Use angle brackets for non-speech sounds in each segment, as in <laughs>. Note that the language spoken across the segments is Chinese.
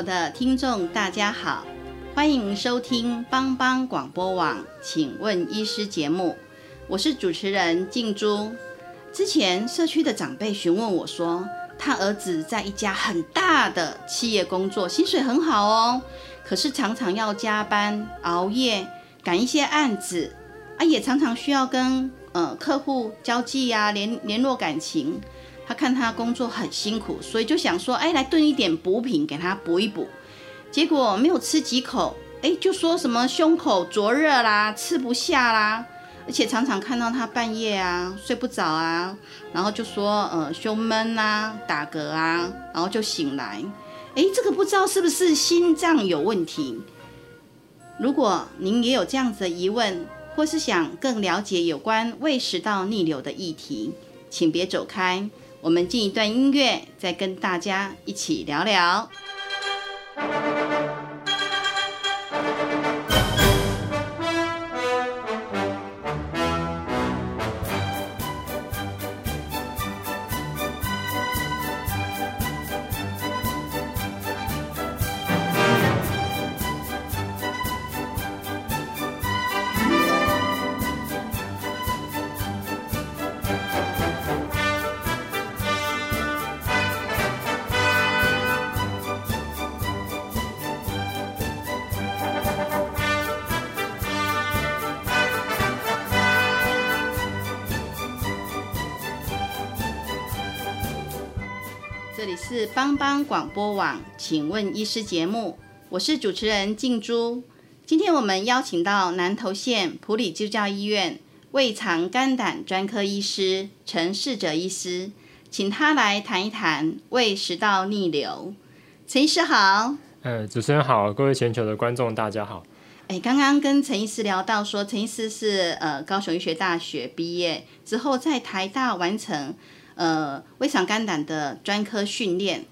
全球的听众大家好，欢迎收听帮帮广播网，请问医师节目，我是主持人静珠。之前社区的长辈询问我说，他儿子在一家很大的企业工作，薪水很好哦，可是常常要加班熬夜赶一些案子，啊，也常常需要跟呃客户交际呀，联联络感情。他看他工作很辛苦，所以就想说，哎，来炖一点补品给他补一补。结果没有吃几口，哎，就说什么胸口灼热啦，吃不下啦，而且常常看到他半夜啊睡不着啊，然后就说呃胸闷啊，打嗝啊，然后就醒来。哎，这个不知道是不是心脏有问题？如果您也有这样子的疑问，或是想更了解有关胃食道逆流的议题，请别走开。我们进一段音乐，再跟大家一起聊聊。帮帮广播网，请问医师节目，我是主持人静珠。今天我们邀请到南投县普里基督教医院胃肠肝胆专科医师陈世哲医师，请他来谈一谈胃食道逆流。陈医师好，呃，主持人好，各位全球的观众大家好。哎，刚刚跟陈医师聊到说，陈医师是呃高雄医学大学毕业之后，在台大完成。呃，胃肠肝胆的专科训练，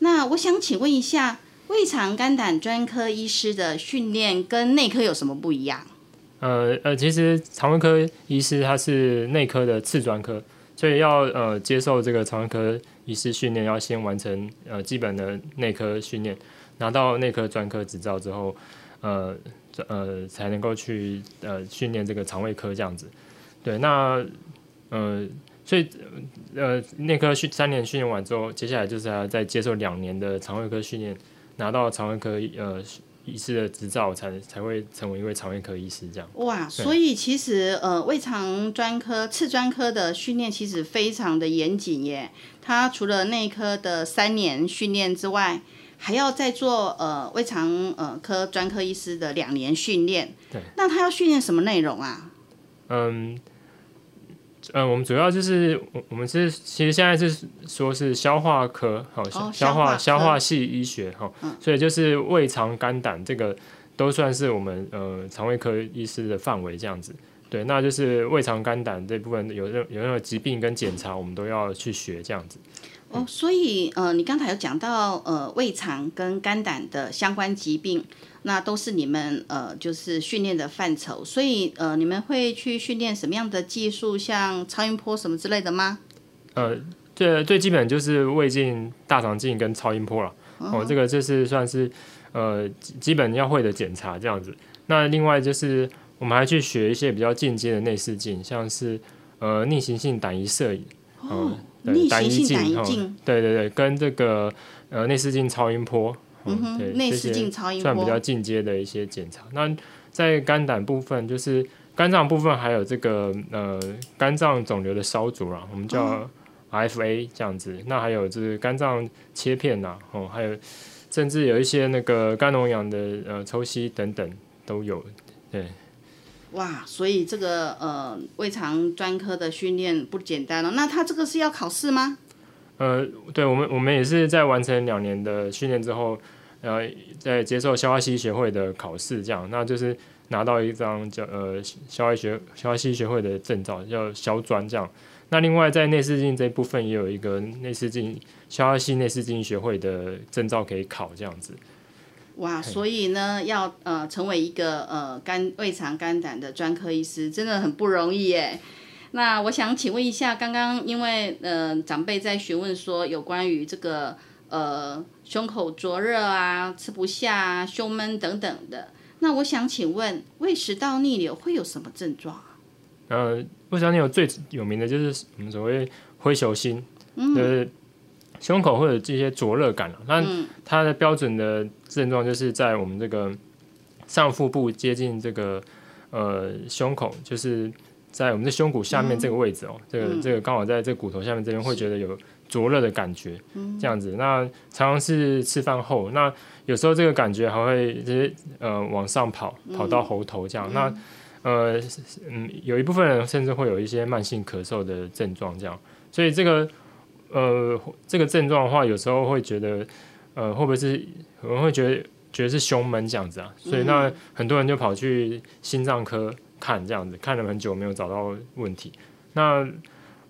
那我想请问一下，胃肠肝胆专科医师的训练跟内科有什么不一样？呃呃，其实肠胃科医师他是内科的次专科，所以要呃接受这个肠胃科医师训练，要先完成呃基本的内科训练，拿到内科专科执照之后，呃呃才能够去呃训练这个肠胃科这样子。对，那呃。所以，呃，内科训三年训练完之后，接下来就是要再接受两年的肠胃科训练，拿到肠胃科呃医师的执照，才才会成为一位肠胃科医师这样。哇，所以其实呃胃肠专科、次专科的训练其实非常的严谨耶。他除了内科的三年训练之外，还要再做呃胃肠呃科专科医师的两年训练。对。那他要训练什么内容啊？嗯。嗯，我们主要就是我我们是其实现在是说是消化科，好消化消化系医学哈，所以就是胃肠肝胆这个都算是我们呃肠胃科医师的范围这样子。对，那就是胃肠肝胆这部分有任有任何疾病跟检查，我们都要去学这样子。哦，所以呃，你刚才有讲到呃胃肠跟肝胆的相关疾病。那都是你们呃，就是训练的范畴，所以呃，你们会去训练什么样的技术，像超音波什么之类的吗？呃，最最基本就是胃镜、大肠镜跟超音波了。哦，这个就是算是呃基本要会的检查这样子。那另外就是我们还去学一些比较进阶的内视镜，像是呃逆行性胆仪摄影。哦，逆行性胆仪镜。对对对，跟这个呃内视镜、超音波。嗯哼，内视镜、超音波算比较进阶的一些检查。那在肝胆部分，就是肝脏部分，还有这个呃肝脏肿瘤的烧灼啊，我们叫 RFA 这样子。那还有就是肝脏切片呐，哦，还有甚至有一些那个肝脓疡的呃抽吸等等都有。对，哇，所以这个呃胃肠专科的训练不简单了。那他这个是要考试吗？呃，对我们我们也是在完成两年的训练之后，呃，在接受消化系学会的考试，这样，那就是拿到一张叫呃消化学消化系学会的证照，叫消专这样。那另外在内视镜这部分也有一个内视镜消化系内视镜学会的证照可以考，这样子。哇，所以呢，要呃成为一个呃肝胃肠肝胆的专科医师，真的很不容易耶。那我想请问一下，刚刚因为呃长辈在询问说有关于这个呃胸口灼热啊、吃不下、啊、胸闷等等的，那我想请问胃食道逆流会有什么症状啊？呃，胃食道逆流最有名的就是我们所谓灰球心，就是胸口会有这些灼热感了。那它的标准的症状就是在我们这个上腹部接近这个呃胸口，就是在我们的胸骨下面这个位置哦，这个这个刚好在这个骨头下面这边会觉得有灼热的感觉，这样子。那常常是吃饭后，那有时候这个感觉还会就是呃往上跑，跑到喉头这样。那呃嗯，有一部分人甚至会有一些慢性咳嗽的症状这样。所以这个呃这个症状的话，有时候会觉得呃会不会是可能会觉得觉得是胸闷这样子啊？所以那很多人就跑去心脏科。看这样子，看了很久没有找到问题。那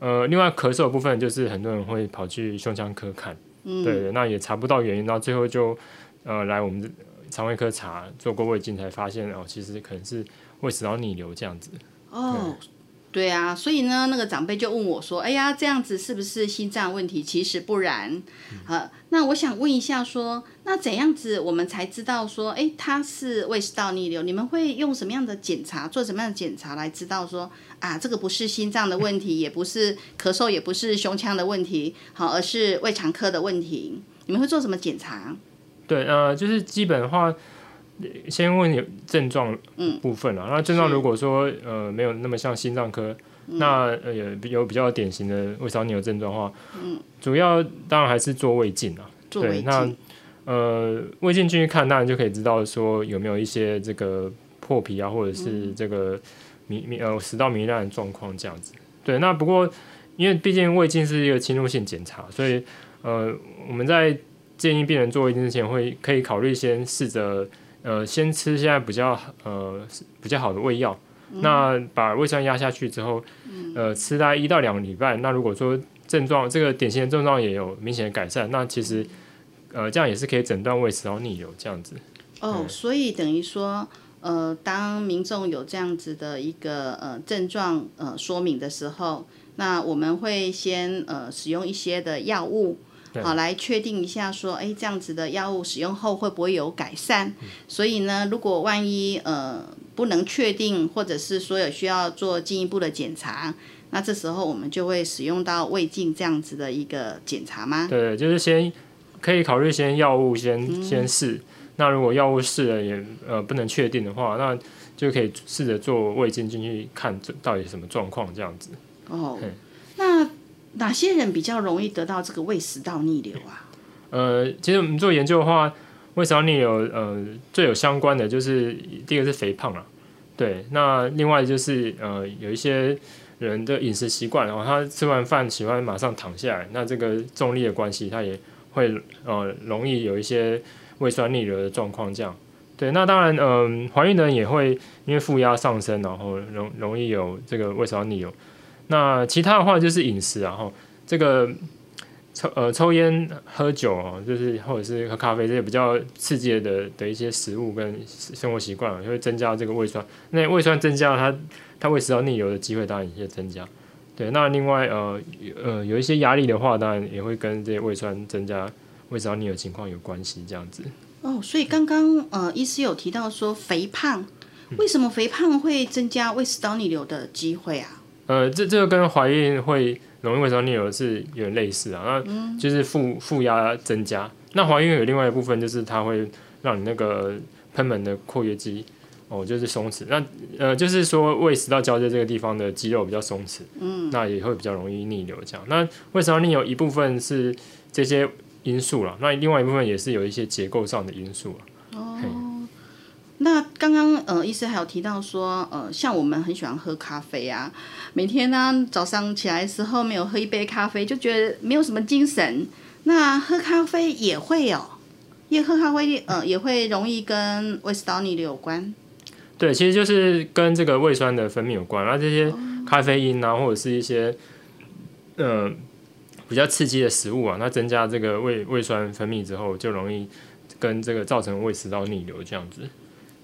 呃，另外咳嗽的部分就是很多人会跑去胸腔科看，对，那也查不到原因，到最后就呃来我们肠胃科查，做过胃镜才发现哦，其实可能是胃食道逆流这样子。哦。对啊，所以呢，那个长辈就问我说：“哎呀，这样子是不是心脏问题？”其实不然。呃，那我想问一下，说那怎样子我们才知道说，哎，他是胃食道逆流？你们会用什么样的检查，做什么样的检查来知道说啊，这个不是心脏的问题，也不是咳嗽，也不是胸腔的问题，好，而是胃肠科的问题？你们会做什么检查？对，呃，就是基本的话。先问你症状部分啊，那症状如果说呃没有那么像心脏科，那呃有有比较典型的胃食道逆流症状的话，嗯，主要当然还是做胃镜啊，对，那呃胃镜进去看，当然就可以知道说有没有一些这个破皮啊，或者是这个糜糜呃食道糜烂的状况这样子。对，那不过因为毕竟胃镜是一个侵入性检查，所以呃我们在建议病人做胃镜之前，会可以考虑先试着。呃，先吃现在比较呃比较好的胃药，那把胃酸压下去之后，呃，吃大概一到两个礼拜。那如果说症状这个典型的症状也有明显的改善，那其实呃这样也是可以诊断胃食道逆流这样子。哦，所以等于说，呃，当民众有这样子的一个呃症状呃说明的时候，那我们会先呃使用一些的药物。好，来确定一下，说，哎，这样子的药物使用后会不会有改善？所以呢，如果万一呃不能确定，或者是说有需要做进一步的检查，那这时候我们就会使用到胃镜这样子的一个检查吗？对，就是先可以考虑先药物先先试。那如果药物试了也呃不能确定的话，那就可以试着做胃镜进去看这到底什么状况这样子。哦，那。哪些人比较容易得到这个胃食道逆流啊？呃，其实我们做研究的话，胃食道逆流呃最有相关的就是第一个是肥胖啊，对，那另外就是呃有一些人的饮食习惯，然后他吃完饭喜欢马上躺下来，那这个重力的关系，他也会呃容易有一些胃酸逆流的状况，这样。对，那当然，嗯，怀孕的人也会因为负压上升，然后容容易有这个胃食道逆流。那其他的话就是饮食，然后这个抽呃抽烟、喝酒哦，就是或者是喝咖啡这些比较刺激的的一些食物跟生活习惯，就会增加这个胃酸。那胃酸增加，它它胃食道逆流的机会当然也增加。对，那另外呃呃有一些压力的话，当然也会跟这些胃酸增加胃食道逆流情况有关系，这样子。哦，所以刚刚呃医师有提到说肥胖，为什么肥胖会增加胃食道逆流的机会啊？呃，这这个跟怀孕会容易胃食道逆流是有点类似啊，那就是负负压增加。那怀孕有另外一部分就是它会让你那个喷门的括约肌哦，就是松弛。那呃，就是说胃食道交界这个地方的肌肉比较松弛，嗯，那也会比较容易逆流这样。那胃食道逆流一部分是这些因素了，那另外一部分也是有一些结构上的因素了。哦，那刚刚呃呃，医师还有提到说，呃，像我们很喜欢喝咖啡啊，每天呢早上起来的时候没有喝一杯咖啡，就觉得没有什么精神。那喝咖啡也会哦，因为喝咖啡呃也会容易跟胃食道逆流有关。对，其实就是跟这个胃酸的分泌有关。那这些咖啡因啊，或者是一些呃比较刺激的食物啊，那增加这个胃胃酸分泌之后，就容易跟这个造成胃食道逆流这样子。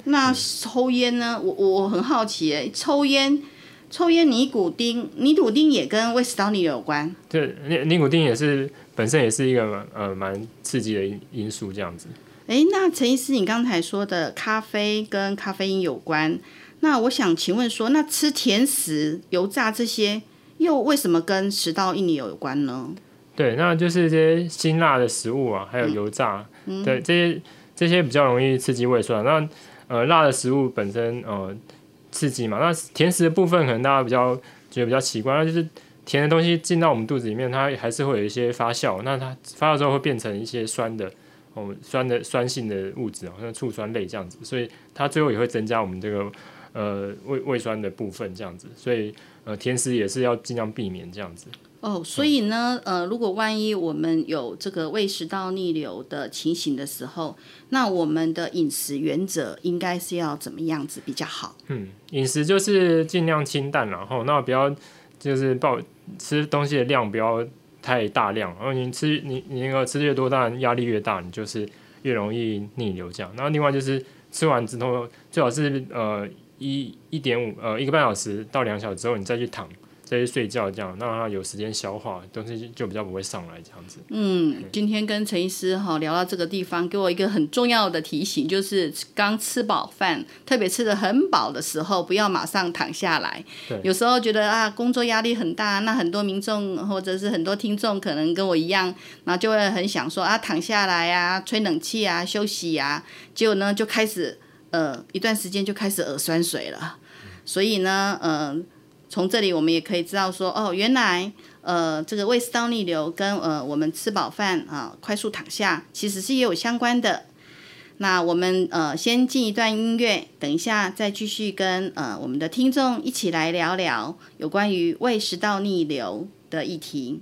那抽烟呢？我我我很好奇诶，抽烟抽烟尼古丁，尼古丁也跟胃食道逆流有关。对，尼尼古丁也是本身也是一个呃蛮刺激的因因素这样子。哎，那陈医师，你刚才说的咖啡跟咖啡因有关，那我想请问说，那吃甜食、油炸这些，又为什么跟食道逆流有关呢？对，那就是这些辛辣的食物啊，还有油炸，对这些这些比较容易刺激胃酸。那呃，辣的食物本身呃刺激嘛，那甜食的部分可能大家比较觉得比较奇怪，那就是甜的东西进到我们肚子里面，它还是会有一些发酵，那它发酵之后会变成一些酸的。哦酸的酸性的物质，好像醋酸类这样子，所以它最后也会增加我们这个呃胃胃酸的部分这样子，所以呃甜食也是要尽量避免这样子。哦，所以呢，呃，如果万一我们有这个胃食道逆流的情形的时候，那我们的饮食原则应该是要怎么样子比较好？嗯，饮食就是尽量清淡，然后那不要就是暴吃东西的量不要。太大量，然后你吃你你那个吃越多，当然压力越大，你就是越容易逆流这样。然后另外就是吃完之后，最好是呃一一点五呃一个半小时到两小时之后，你再去躺。再去睡觉，这样让他有时间消化，东西就比较不会上来这样子。嗯，今天跟陈医师哈聊到这个地方，给我一个很重要的提醒，就是刚吃饱饭，特别吃的很饱的时候，不要马上躺下来。有时候觉得啊，工作压力很大，那很多民众或者是很多听众可能跟我一样，然后就会很想说啊，躺下来啊，吹冷气啊，休息啊，结果呢就开始呃一段时间就开始耳酸水了。所以呢，嗯。从这里我们也可以知道说，哦，原来，呃，这个胃食道逆流跟呃我们吃饱饭啊，快速躺下，其实是也有相关的。那我们呃先进一段音乐，等一下再继续跟呃我们的听众一起来聊聊有关于胃食道逆流的议题。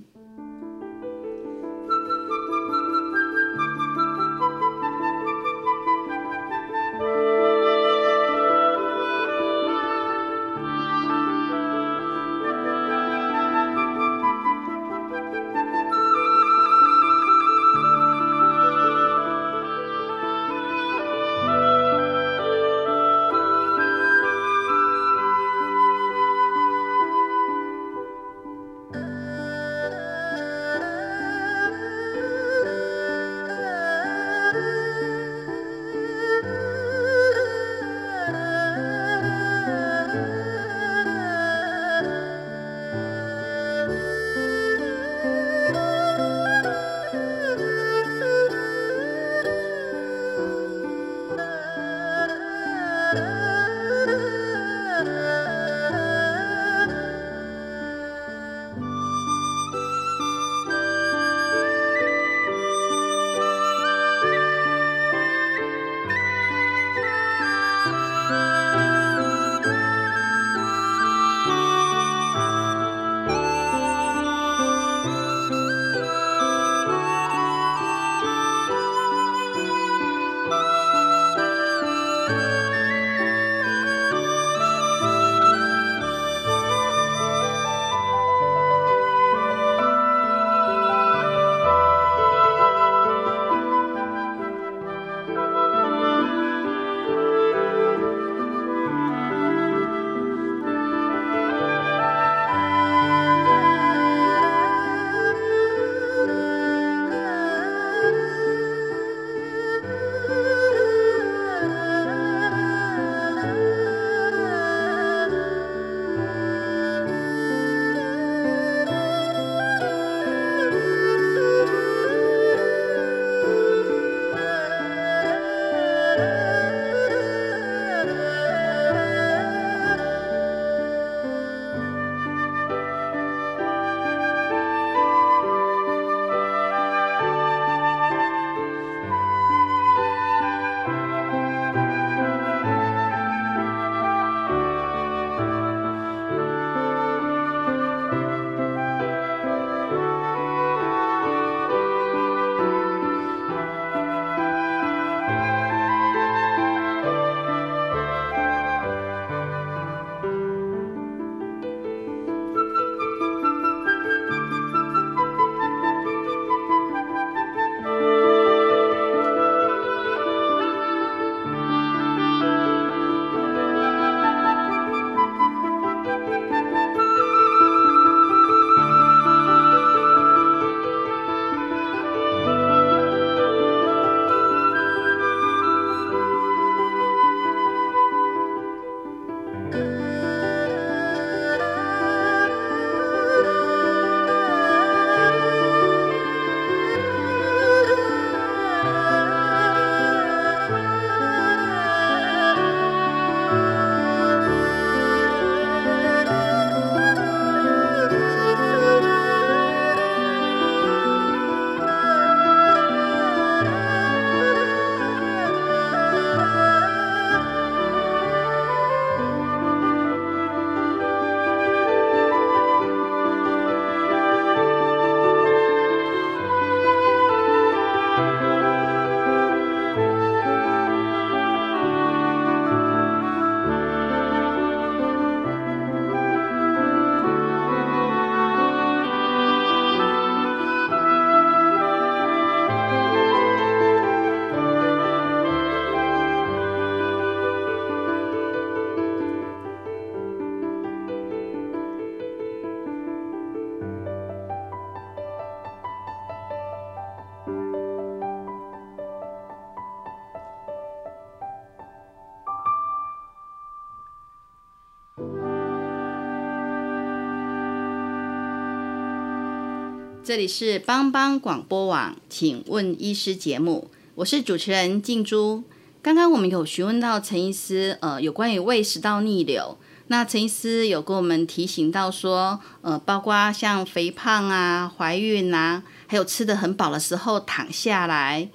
这里是帮帮广播网，请问医师节目，我是主持人静珠。刚刚我们有询问到陈医师，呃，有关于胃食道逆流。那陈医师有跟我们提醒到说，呃，包括像肥胖啊、怀孕啊，还有吃的很饱的时候躺下来。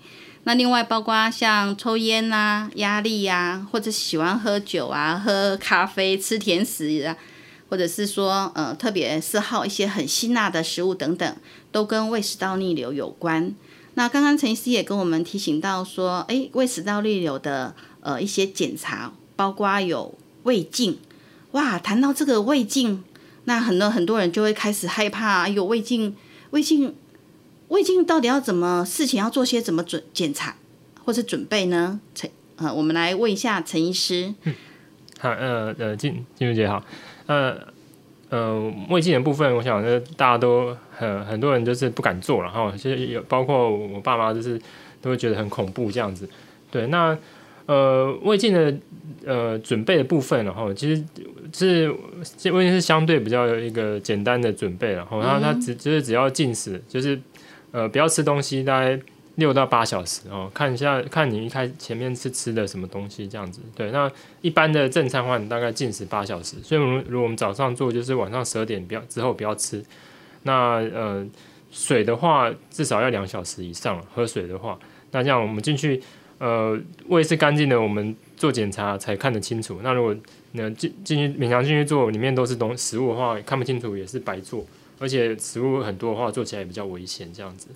那另外包括像抽烟啊、压力呀，或者喜欢喝酒啊、喝咖啡、吃甜食啊，或者是说呃，特别嗜好一些很辛辣的食物等等，都跟胃食道逆流有关。那刚刚陈医师也跟我们提醒到说，诶，胃食道逆流的呃一些检查，包括有胃镜。哇，谈到这个胃镜，那很多很多人就会开始害怕，哎呦，胃镜，胃镜。胃镜到底要怎么事情要做些怎么准检查或者准备呢？陈呃，我们来问一下陈医师。嗯，好，呃呃，金金如姐好，呃呃，胃镜的部分，我想是，大家都很很多人就是不敢做了哈，其实有包括我爸妈，就是都会觉得很恐怖这样子。对，那呃胃镜的呃准备的部分，然后其实是胃镜是相对比较有一个简单的准备，然后它它只就是只要进食，就是。呃，不要吃东西，大概六到八小时哦。看一下，看你一开前面是吃的什么东西，这样子。对，那一般的正餐话，你大概进食八小时。所以，我们如果我们早上做，就是晚上十二点不要之后不要吃。那呃，水的话，至少要两小时以上。喝水的话，那这样我们进去，呃，胃是干净的，我们做检查才看得清楚。那如果那进进去勉强进去做，里面都是东食物的话，看不清楚也是白做。而且食物很多的话，做起来也比较危险，这样子。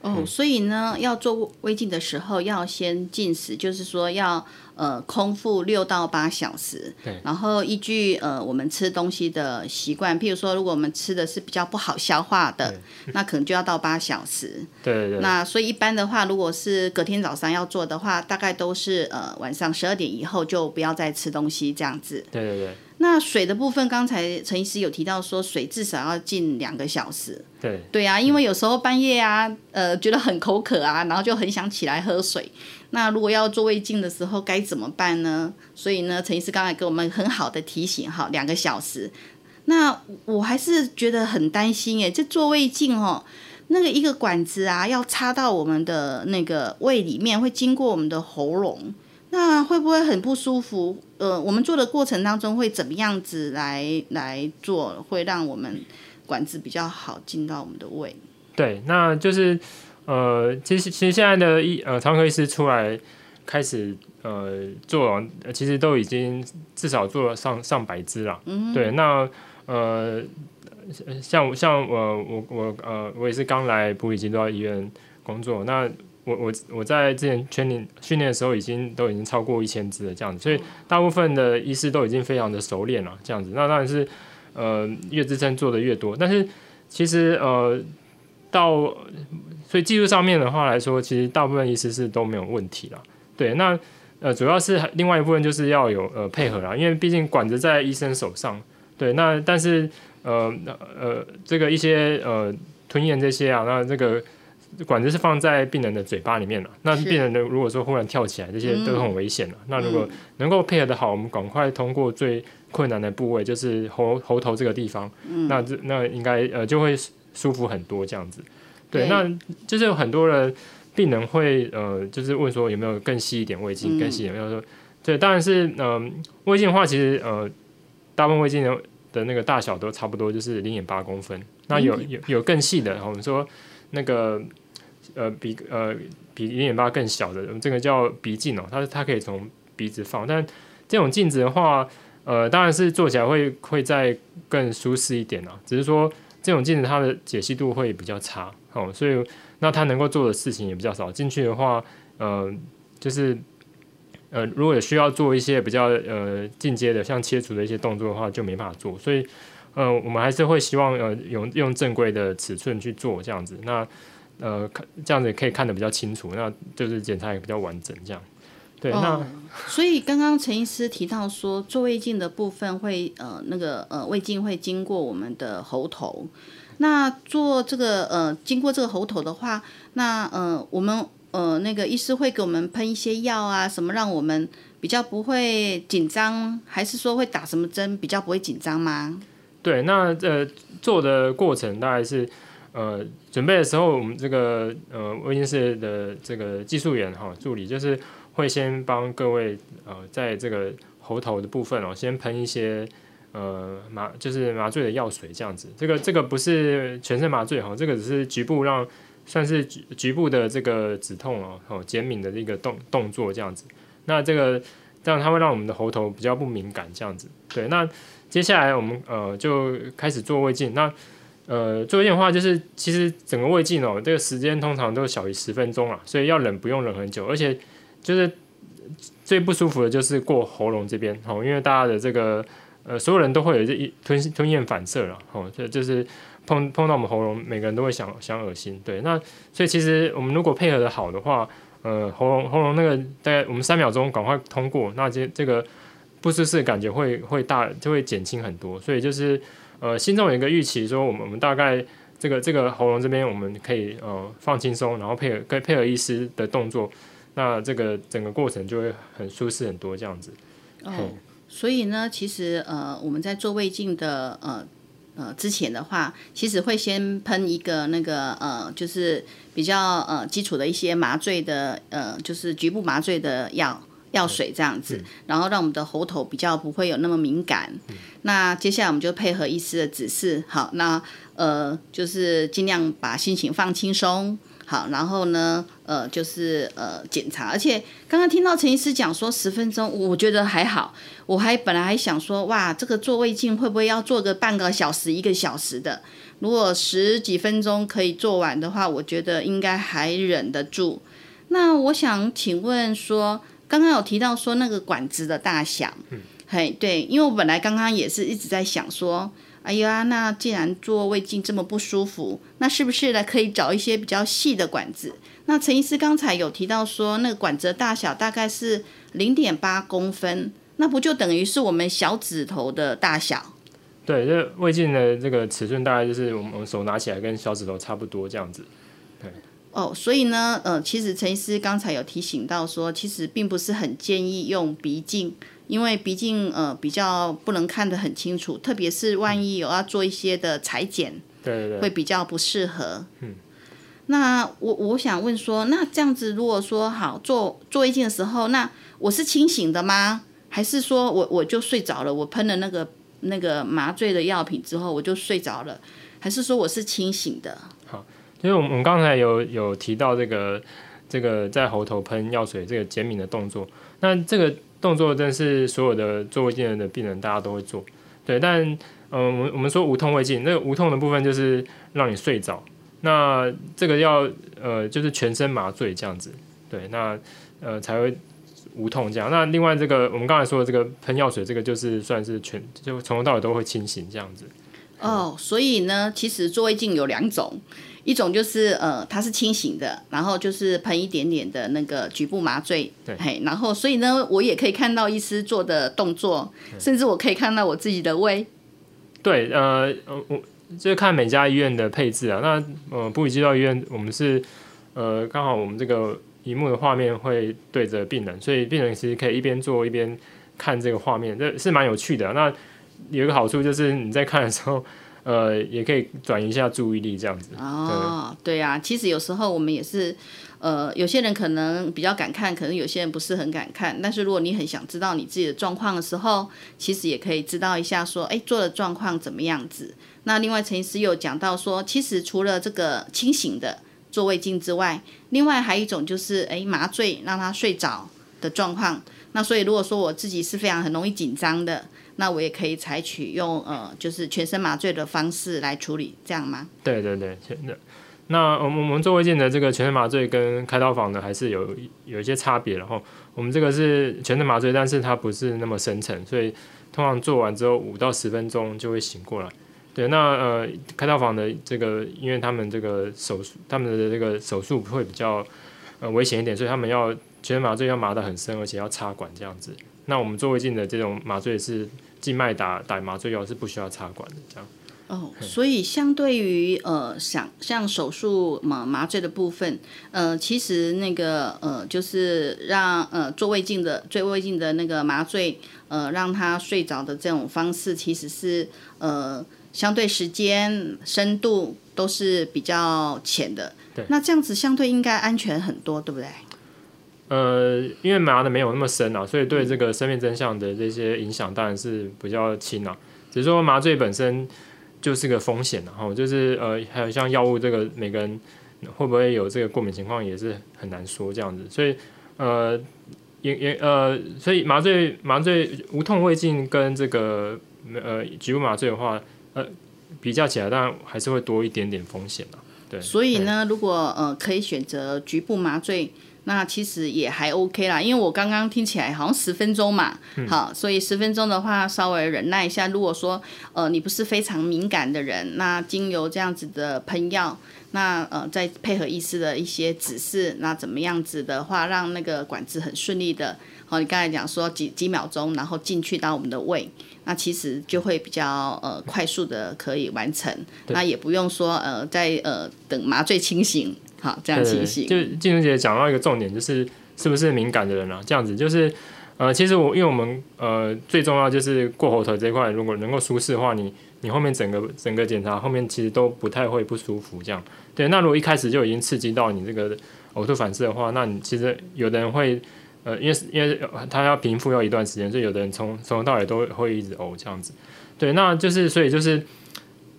哦，所以呢，要做胃镜的时候，要先进食，就是说要呃空腹六到八小时。对。然后依据呃我们吃东西的习惯，譬如说，如果我们吃的是比较不好消化的，<laughs> 那可能就要到八小时。<laughs> 对对对。那所以一般的话，如果是隔天早上要做的话，大概都是呃晚上十二点以后就不要再吃东西这样子。对对对。那水的部分，刚才陈医师有提到说，水至少要进两个小时。对对啊，因为有时候半夜啊，呃，觉得很口渴啊，然后就很想起来喝水。那如果要做胃镜的时候该怎么办呢？所以呢，陈医师刚才给我们很好的提醒哈，两个小时。那我还是觉得很担心诶，这做胃镜哦，那个一个管子啊，要插到我们的那个胃里面，会经过我们的喉咙。那会不会很不舒服？呃，我们做的过程当中会怎么样子来来做，会让我们管子比较好进到我们的胃？对，那就是呃，其实其实现在的医呃肠科医师出来开始呃做，其实都已经至少做了上上百支了。嗯，对，那呃像像我我我呃我也是刚来普里基督医院工作，那。我我我在之前全年训练的时候，已经都已经超过一千只了，这样子，所以大部分的医师都已经非常的熟练了，这样子。那当然是，呃，越支撑做的越多，但是其实呃，到所以技术上面的话来说，其实大部分医师是都没有问题了。对，那呃，主要是另外一部分就是要有呃配合啦，因为毕竟管子在医生手上。对，那但是呃呃，这个一些呃吞咽这些啊，那这个。管子是放在病人的嘴巴里面了，那病人的如果说忽然跳起来，这些都很危险了。那如果能够配合的好，我们赶快通过最困难的部位，就是喉喉头这个地方，那这那应该呃就会舒服很多这样子。对，那就是有很多人病人会呃就是问说有没有更细一点胃镜，更细一点，有说对，当然是嗯胃镜的话，其实呃大部分胃镜的的那个大小都差不多，就是零点八公分。那有有有更细的，我们说那个。呃，比呃比零点八更小的，这个叫鼻镜哦，它它可以从鼻子放，但这种镜子的话，呃，当然是做起来会会再更舒适一点啊，只是说这种镜子它的解析度会比较差哦，所以那它能够做的事情也比较少。进去的话，呃，就是呃，如果有需要做一些比较呃进阶的，像切除的一些动作的话，就没办法做。所以呃，我们还是会希望呃用用正规的尺寸去做这样子。那呃，看这样子可以看得比较清楚，那就是检查也比较完整，这样。对，那所以刚刚陈医师提到说，做胃镜的部分会呃那个呃胃镜会经过我们的喉头，那做这个呃经过这个喉头的话，那呃我们呃那个医师会给我们喷一些药啊，什么让我们比较不会紧张，还是说会打什么针比较不会紧张吗？对，那呃做的过程大概是。呃准备的时候，我们这个呃卫镜室的这个技术员哈助理就是会先帮各位呃在这个喉头的部分哦，先喷一些呃麻就是麻醉的药水这样子。这个这个不是全身麻醉哈，这个只是局部让算是局局部的这个止痛哦哦减敏的一个动动作这样子。那这个这样它会让我们的喉头比较不敏感这样子。对，那接下来我们呃就开始做胃镜。那呃做胃镜的话，就是其实整个胃镜哦，这个时间通常都小于十分钟啊，所以要冷不用冷很久，而且就是最不舒服的就是过喉咙这边哦，因为大家的这个呃所有人都会有这一吞吞咽反射了哦，这就是碰碰到我们喉咙，每个人都会想想恶心。对，那所以其实我们如果配合的好的话。呃，喉咙喉咙那个大概我们三秒钟赶快通过，那这这个不舒适感觉会会大就会减轻很多，所以就是呃心中有一个预期，说我们我们大概这个这个喉咙这边我们可以呃放轻松，然后配合跟配合医师的动作，那这个整个过程就会很舒适很多这样子。哦，所以呢，其实呃我们在做胃镜的呃。呃，之前的话，其实会先喷一个那个呃，就是比较呃基础的一些麻醉的呃，就是局部麻醉的药药水这样子，然后让我们的喉头比较不会有那么敏感。那接下来我们就配合医师的指示，好，那呃就是尽量把心情放轻松。好，然后呢，呃，就是呃检查，而且刚刚听到陈医师讲说十分钟，我觉得还好，我还本来还想说，哇，这个做胃镜会不会要做个半个小时、一个小时的？如果十几分钟可以做完的话，我觉得应该还忍得住。那我想请问说，刚刚有提到说那个管子的大小，嗯，嘿，对，因为我本来刚刚也是一直在想说。哎呀，那既然做胃镜这么不舒服，那是不是呢可以找一些比较细的管子？那陈医师刚才有提到说，那个管子的大小大概是零点八公分，那不就等于是我们小指头的大小？对，这胃镜的这个尺寸大概就是我们手拿起来跟小指头差不多这样子。对。哦，所以呢，呃，其实陈医师刚才有提醒到说，其实并不是很建议用鼻镜。因为鼻镜呃比较不能看得很清楚，特别是万一有要做一些的裁剪，对对对，会比较不适合。嗯，那我我想问说，那这样子如果说好做做胃镜的时候，那我是清醒的吗？还是说我我就睡着了？我喷了那个那个麻醉的药品之后，我就睡着了？还是说我是清醒的？好，因为我们刚才有有提到这个这个在喉头喷药水这个减敏的动作，那这个。动作真是所有的做胃镜的病人大家都会做，对，但嗯，我们我们说无痛胃镜，那个无痛的部分就是让你睡着，那这个要呃就是全身麻醉这样子，对，那呃才会无痛这样。那另外这个我们刚才说的这个喷药水，这个就是算是全就从头到尾都会清醒这样子。哦，所以呢，其实做胃镜有两种。一种就是呃，它是清醒的，然后就是喷一点点的那个局部麻醉，对，嘿，然后所以呢，我也可以看到医师做的动作，甚至我可以看到我自己的胃。对，呃，我就是看每家医院的配置啊。那呃，布里基道医院我们是呃，刚好我们这个荧幕的画面会对着病人，所以病人其实可以一边做一边看这个画面，这是蛮有趣的。那有一个好处就是你在看的时候。呃，也可以转移一下注意力，这样子。哦，对呀，其实有时候我们也是，呃，有些人可能比较敢看，可能有些人不是很敢看。但是如果你很想知道你自己的状况的时候，其实也可以知道一下，说，哎，做的状况怎么样子。那另外陈医师有讲到说，其实除了这个清醒的做胃镜之外，另外还有一种就是，哎，麻醉让他睡着的状况。那所以如果说我自己是非常很容易紧张的。那我也可以采取用呃，就是全身麻醉的方式来处理，这样吗？对对对，那那我们我们做胃镜的这个全身麻醉跟开刀房的还是有有一些差别，然后我们这个是全身麻醉，但是它不是那么深层，所以通常做完之后五到十分钟就会醒过来。对，那呃开刀房的这个，因为他们这个手术，他们的这个手术会比较呃危险一点，所以他们要全身麻醉要麻得很深，而且要插管这样子。那我们做胃镜的这种麻醉是。静脉打打麻醉药是不需要插管的，这样。哦，所以相对于呃，像像手术麻麻醉的部分，呃，其实那个呃，就是让呃做胃镜的做胃镜的那个麻醉，呃，让他睡着的这种方式，其实是呃相对时间深度都是比较浅的。对那这样子相对应该安全很多，对不对？呃，因为麻的没有那么深啊，所以对这个生命真相的这些影响当然是比较轻啊。只是说麻醉本身就是个风险然、后就是呃，还有像药物这个每个人会不会有这个过敏情况也是很难说这样子，所以呃也也呃，所以麻醉麻醉无痛胃镜跟这个呃局部麻醉的话，呃比较起来，当然还是会多一点点风险啊。对，所以呢，如果呃可以选择局部麻醉，那其实也还 OK 啦。因为我刚刚听起来好像十分钟嘛，好，所以十分钟的话稍微忍耐一下。如果说呃你不是非常敏感的人，那经由这样子的喷药，那呃再配合医师的一些指示，那怎么样子的话，让那个管子很顺利的，好，你刚才讲说几几秒钟，然后进去到我们的胃。那其实就会比较呃快速的可以完成，那也不用说呃在呃等麻醉清醒，好这样对情形。就静茹姐讲到一个重点，就是是不是敏感的人啊？这样子就是呃，其实我因为我们呃最重要就是过喉头这块，如果能够舒适的话，你你后面整个整个检查后面其实都不太会不舒服。这样对，那如果一开始就已经刺激到你这个呕吐反射的话，那你其实有的人会。呃，因为因为他要平复要一段时间，所以有的人从从头到尾都会一直呕这样子。对，那就是所以就是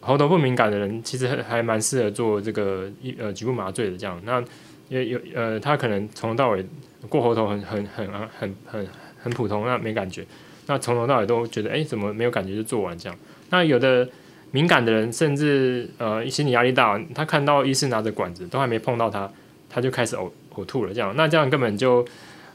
喉头不敏感的人，其实还蛮适合做这个一呃局部麻醉的这样。那也有呃，他可能从头到尾过喉头很很很啊很很很普通，那没感觉。那从头到尾都觉得，哎、怎么没有感觉就做完这样？那有的敏感的人，甚至呃心理压力大，他看到医师拿着管子都还没碰到他，他就开始呕呕吐了这样。那这样根本就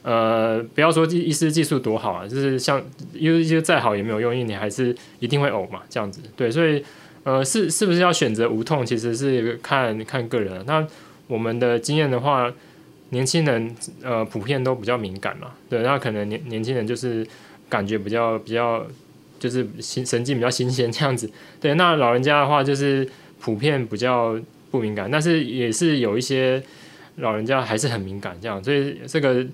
呃，不要说医医师技术多好啊，就是像医医师再好也没有用，因为你还是一定会呕嘛，这样子。对，所以呃，是是不是要选择无痛，其实是看看个人。那我们的经验的话，年轻人呃普遍都比较敏感嘛，对，那可能年年轻人就是感觉比较比较就是新神经比较新鲜这样子。对，那老人家的话就是普遍比较不敏感，但是也是有一些老人家还是很敏感这样，所以这个。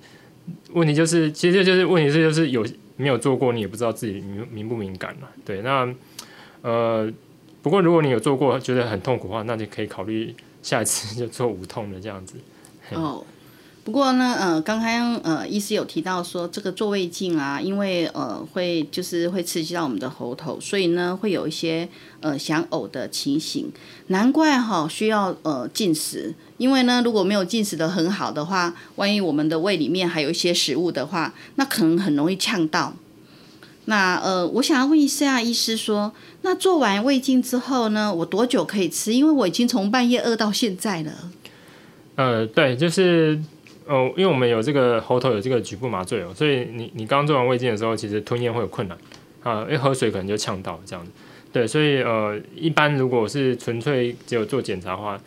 问题就是，其实就是问题是就是有没有做过，你也不知道自己敏敏不敏感嘛。对，那呃，不过如果你有做过，觉得很痛苦的话，那就可以考虑下一次就做无痛的这样子。<laughs> 哦，不过呢，呃，刚刚呃，医师有提到说，这个做胃镜啊，因为呃会就是会刺激到我们的喉头，所以呢会有一些呃想呕的情形。难怪哈需要呃进食，因为呢如果没有进食的很好的话，万一我们的胃里面还有一些食物的话，那可能很容易呛到。那呃，我想要问一下医师说，那做完胃镜之后呢，我多久可以吃？因为我已经从半夜饿到现在了。呃，对，就是呃，因为我们有这个喉头有这个局部麻醉哦，所以你你刚做完胃镜的时候，其实吞咽会有困难啊，因为喝水可能就呛到这样子。对，所以呃，一般如果是纯粹只有做检查的话，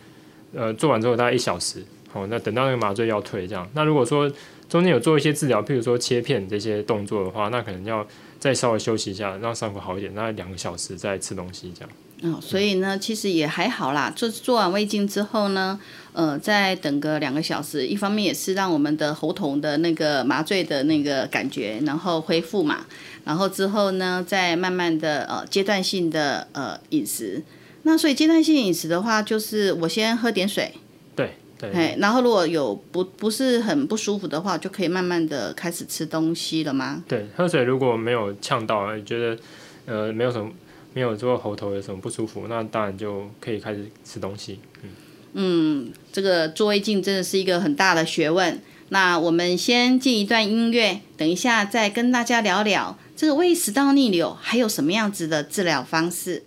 呃，做完之后大概一小时，哦，那等到那个麻醉药退这样。那如果说中间有做一些治疗，譬如说切片这些动作的话，那可能要再稍微休息一下，让伤口好一点，那两个小时再吃东西这样。哦，所以呢，其实也还好啦。做做完胃镜之后呢，呃，再等个两个小时，一方面也是让我们的喉头的那个麻醉的那个感觉，然后恢复嘛。然后之后呢，再慢慢的呃阶段性的呃饮食。那所以阶段性饮食的话，就是我先喝点水，对然后如果有不不是很不舒服的话，就可以慢慢的开始吃东西了吗？对，喝水如果没有呛到，觉得呃没有什么没有说喉头有什么不舒服，那当然就可以开始吃东西。嗯，嗯，这个做胃镜真的是一个很大的学问。那我们先进一段音乐，等一下再跟大家聊聊这个胃食道逆流还有什么样子的治疗方式。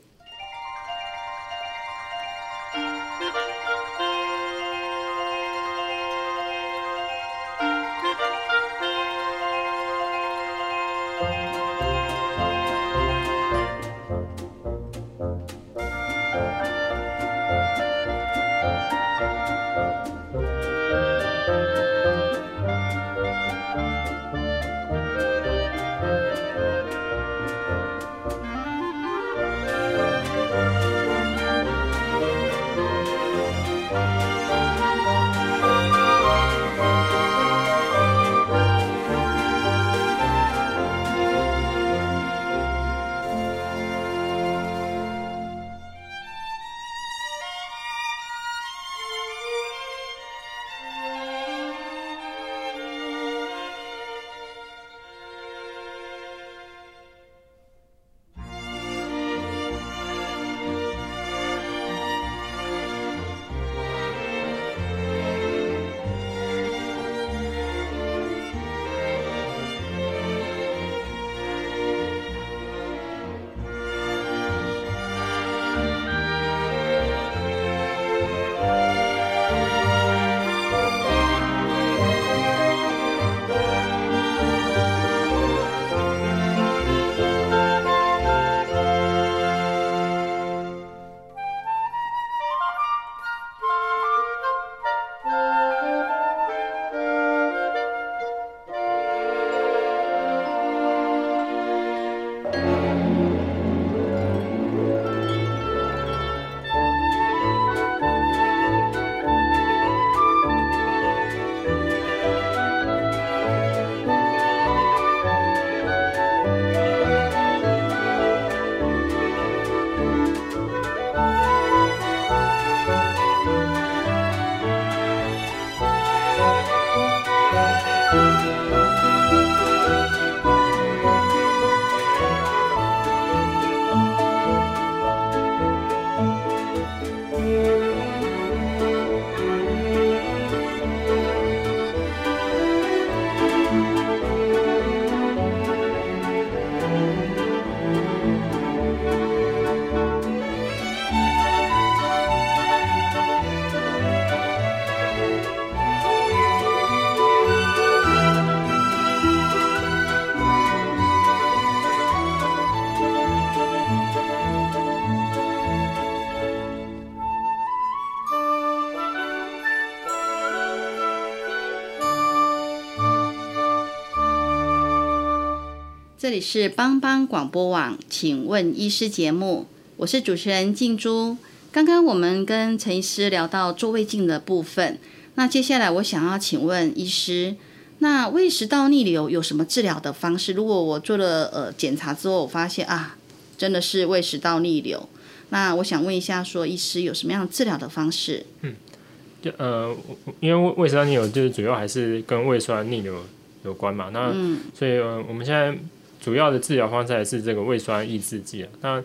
这里是帮帮广播网，请问医师节目，我是主持人静珠。刚刚我们跟陈医师聊到做胃镜的部分，那接下来我想要请问医师，那胃食道逆流有什么治疗的方式？如果我做了呃检查之后，我发现啊，真的是胃食道逆流，那我想问一下，说医师有什么样治疗的方式？嗯，就呃，因为胃胃食道逆流就是主要还是跟胃酸逆流有关嘛，那所以呃，我们现在主要的治疗方式还是这个胃酸抑制剂啊，那。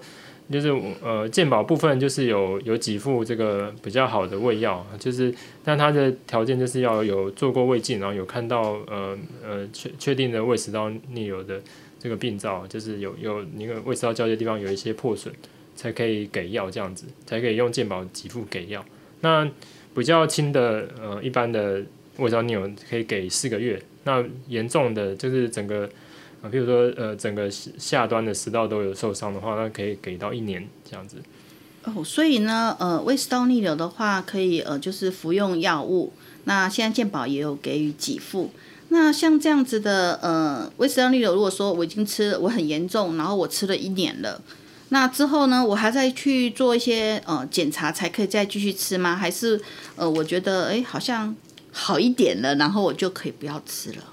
就是呃，健保部分就是有有几副这个比较好的胃药，就是但它的条件就是要有做过胃镜，然后有看到呃呃确确定的胃食道逆流的这个病灶，就是有有那个胃食道交接地方有一些破损，才可以给药这样子，才可以用健保给付给药。那比较轻的呃一般的胃食道逆流可以给四个月，那严重的就是整个。啊，比如说，呃，整个下端的食道都有受伤的话，那可以给到一年这样子。哦，所以呢，呃，胃食道逆流的话，可以呃，就是服用药物。那现在健保也有给予给付。那像这样子的，呃，胃食道逆流，如果说我已经吃，我很严重，然后我吃了一年了，那之后呢，我还在去做一些呃检查，才可以再继续吃吗？还是呃，我觉得哎，好像好一点了，然后我就可以不要吃了？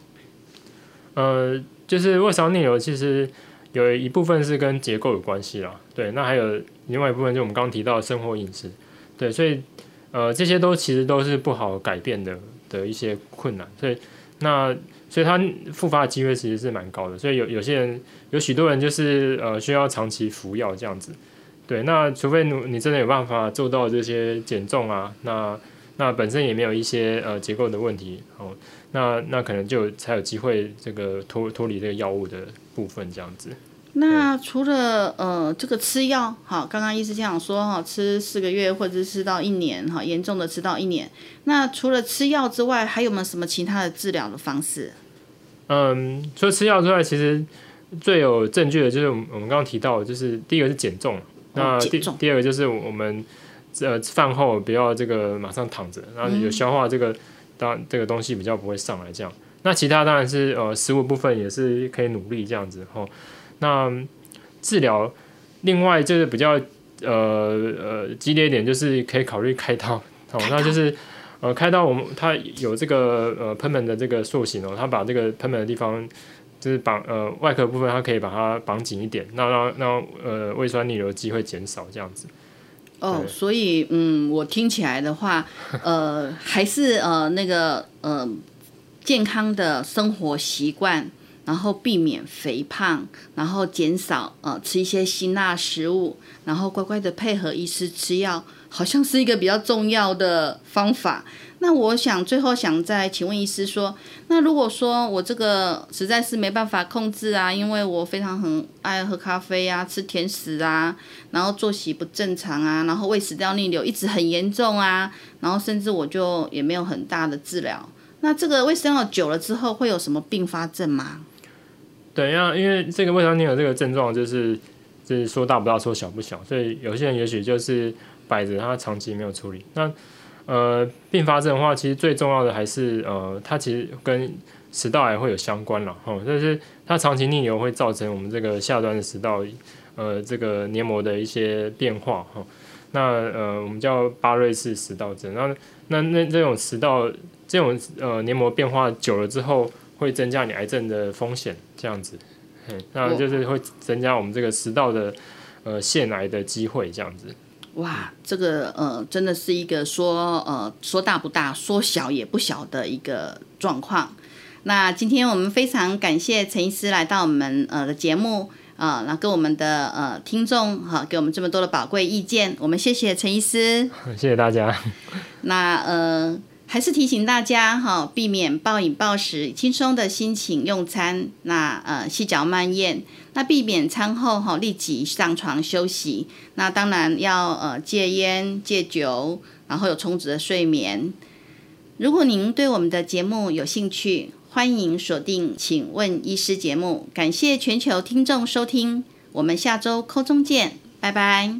呃。就是胃食逆流，其实有一部分是跟结构有关系啦，对，那还有另外一部分，就我们刚刚提到生活饮食，对，所以呃这些都其实都是不好改变的的一些困难，所以那所以它复发的机会其实是蛮高的，所以有有些人有许多人就是呃需要长期服药这样子，对，那除非你你真的有办法做到这些减重啊，那那本身也没有一些呃结构的问题哦。那那可能就才有机会这个脱脱离这个药物的部分这样子。那除了呃这个吃药，好，刚刚医师这样说哈，吃四个月或者是吃到一年哈，严重的吃到一年。那除了吃药之外，还有没有什么其他的治疗的方式？嗯，除了吃药之外，其实最有证据的就是我们我们刚刚提到，就是第一个是减重，那第第二个就是我们呃饭后不要这个马上躺着，然后有消化这个。当然这个东西比较不会上来，这样，那其他当然是呃食物部分也是可以努力这样子吼。那治疗另外就是比较呃呃激烈一点，就是可以考虑开刀 <laughs> 哦。那就是呃开刀，我们它有这个呃喷门的这个塑形哦，它把这个喷门的地方就是绑呃外壳部分，它可以把它绑紧一点，那让让呃胃酸逆流机会减少这样子。哦，所以嗯，我听起来的话，<laughs> 呃，还是呃那个呃健康的生活习惯，然后避免肥胖，然后减少呃吃一些辛辣食物，然后乖乖的配合医师吃药，好像是一个比较重要的方法。那我想最后想再请问医师说，那如果说我这个实在是没办法控制啊，因为我非常很爱喝咖啡啊，吃甜食啊，然后作息不正常啊，然后胃食道逆流一直很严重啊，然后甚至我就也没有很大的治疗，那这个胃食道久了之后会有什么并发症吗？对呀，因为这个胃食道逆流这个症状就是就是说大不大，说小不小，所以有些人也许就是摆着他长期没有处理，那。呃，并发症的话，其实最重要的还是呃，它其实跟食道癌会有相关了，哦，就是它长期逆流会造成我们这个下端的食道，呃，这个黏膜的一些变化，哈，那呃，我们叫巴瑞氏食道症，那那那这种食道这种呃黏膜变化久了之后，会增加你癌症的风险，这样子，嗯，那就是会增加我们这个食道的呃腺癌的机会，这样子。哇，这个呃，真的是一个说呃说大不大，说小也不小的一个状况。那今天我们非常感谢陈医师来到我们呃的节目啊，那跟我们的呃听众哈，给我们这么多的宝贵意见，我们谢谢陈医师，<laughs> 谢谢大家。那呃。还是提醒大家哈，避免暴饮暴食，轻松的心情用餐。那呃，细嚼慢咽。那避免餐后哈立即上床休息。那当然要呃戒烟戒酒，然后有充足的睡眠。如果您对我们的节目有兴趣，欢迎锁定《请问医师》节目。感谢全球听众收听，我们下周空中见，拜拜。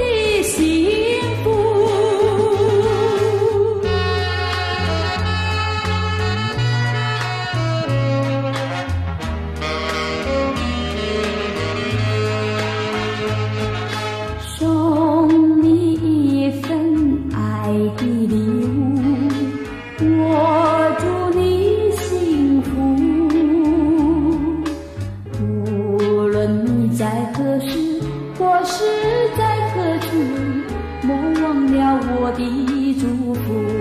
莫忘了我的祝福。